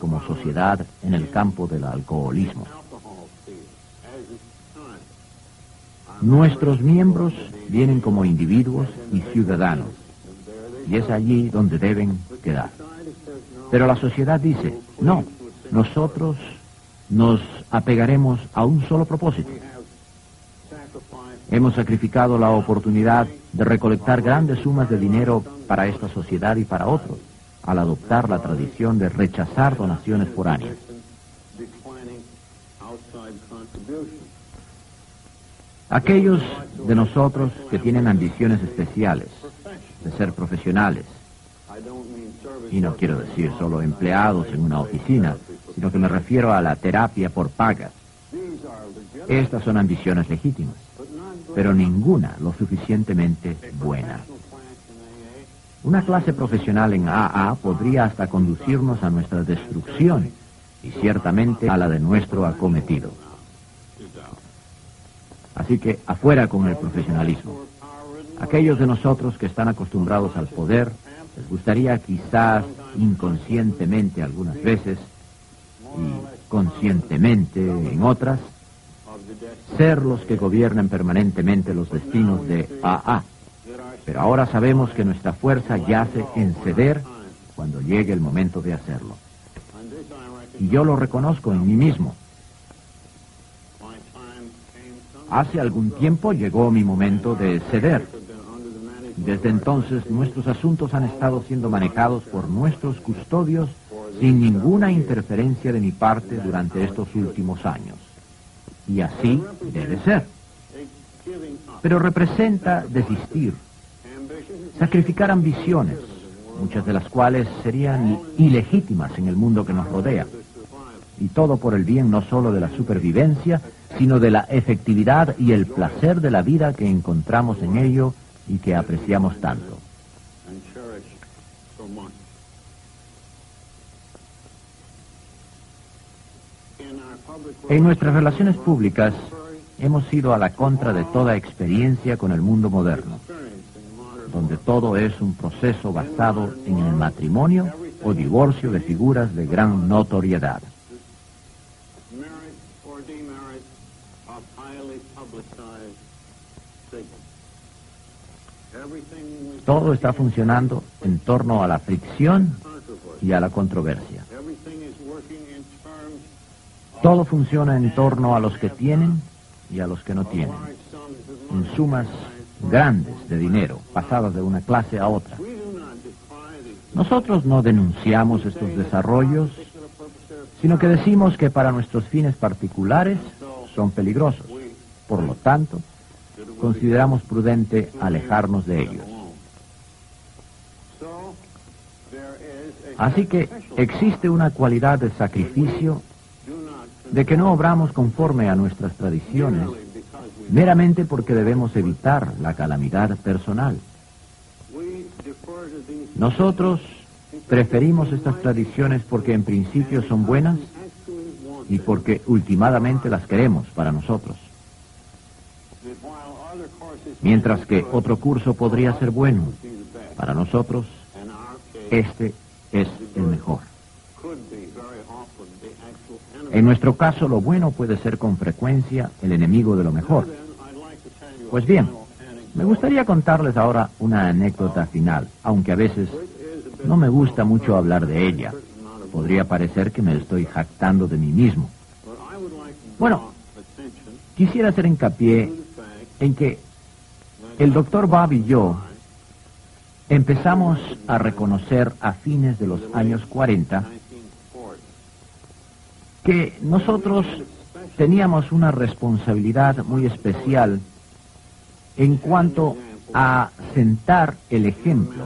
como sociedad en el campo del alcoholismo. Nuestros miembros vienen como individuos y ciudadanos, y es allí donde deben quedar. Pero la sociedad dice, no, nosotros nos apegaremos a un solo propósito. Hemos sacrificado la oportunidad de recolectar grandes sumas de dinero para esta sociedad y para otros al adoptar la tradición de rechazar donaciones foráneas. Aquellos de nosotros que tienen ambiciones especiales, de ser profesionales, y no quiero decir solo empleados en una oficina, sino que me refiero a la terapia por pagas. Estas son ambiciones legítimas, pero ninguna lo suficientemente buena. Una clase profesional en AA podría hasta conducirnos a nuestra destrucción y ciertamente a la de nuestro acometido. Así que afuera con el profesionalismo. Aquellos de nosotros que están acostumbrados al poder, les gustaría quizás inconscientemente algunas veces y conscientemente en otras, ser los que gobiernen permanentemente los destinos de AA pero ahora sabemos que nuestra fuerza yace en ceder cuando llegue el momento de hacerlo. Y yo lo reconozco en mí mismo. Hace algún tiempo llegó mi momento de ceder. Desde entonces nuestros asuntos han estado siendo manejados por nuestros custodios sin ninguna interferencia de mi parte durante estos últimos años. Y así debe ser. Pero representa desistir sacrificar ambiciones, muchas de las cuales serían ilegítimas en el mundo que nos rodea. Y todo por el bien no solo de la supervivencia, sino de la efectividad y el placer de la vida que encontramos en ello y que apreciamos tanto. En nuestras relaciones públicas hemos ido a la contra de toda experiencia con el mundo moderno donde todo es un proceso basado en el matrimonio o divorcio de figuras de gran notoriedad. Todo está funcionando en torno a la fricción y a la controversia. Todo funciona en torno a los que tienen y a los que no tienen. En sumas grandes de dinero, pasadas de una clase a otra. Nosotros no denunciamos estos desarrollos, sino que decimos que para nuestros fines particulares son peligrosos. Por lo tanto, consideramos prudente alejarnos de ellos. Así que existe una cualidad de sacrificio de que no obramos conforme a nuestras tradiciones, meramente porque debemos evitar la calamidad personal. Nosotros preferimos estas tradiciones porque en principio son buenas y porque últimamente las queremos para nosotros. Mientras que otro curso podría ser bueno, para nosotros este es el mejor. En nuestro caso, lo bueno puede ser con frecuencia el enemigo de lo mejor. Pues bien, me gustaría contarles ahora una anécdota final, aunque a veces no me gusta mucho hablar de ella. Podría parecer que me estoy jactando de mí mismo. Bueno, quisiera hacer hincapié en que el doctor Bob y yo empezamos a reconocer a fines de los años 40 que nosotros teníamos una responsabilidad muy especial en cuanto a sentar el ejemplo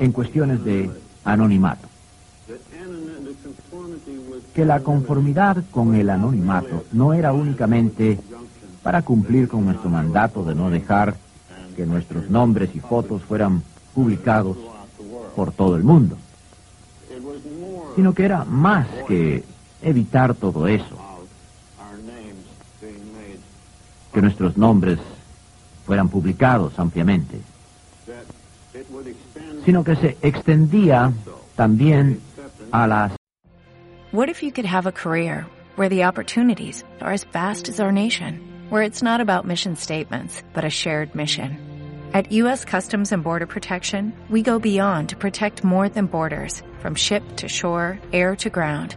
en cuestiones de anonimato. que la conformidad con el anonimato no era únicamente para cumplir con nuestro mandato de no dejar que nuestros nombres y fotos fueran publicados por todo el mundo, sino que era más que evitar todo eso, que nuestros nombres fueran publicados ampliamente, sino que se extendía también a las What if you could have a career where the opportunities are as vast as our nation, where it's not about mission statements, but a shared mission? At U.S. Customs and Border Protection, we go beyond to protect more than borders, from ship to shore, air to ground,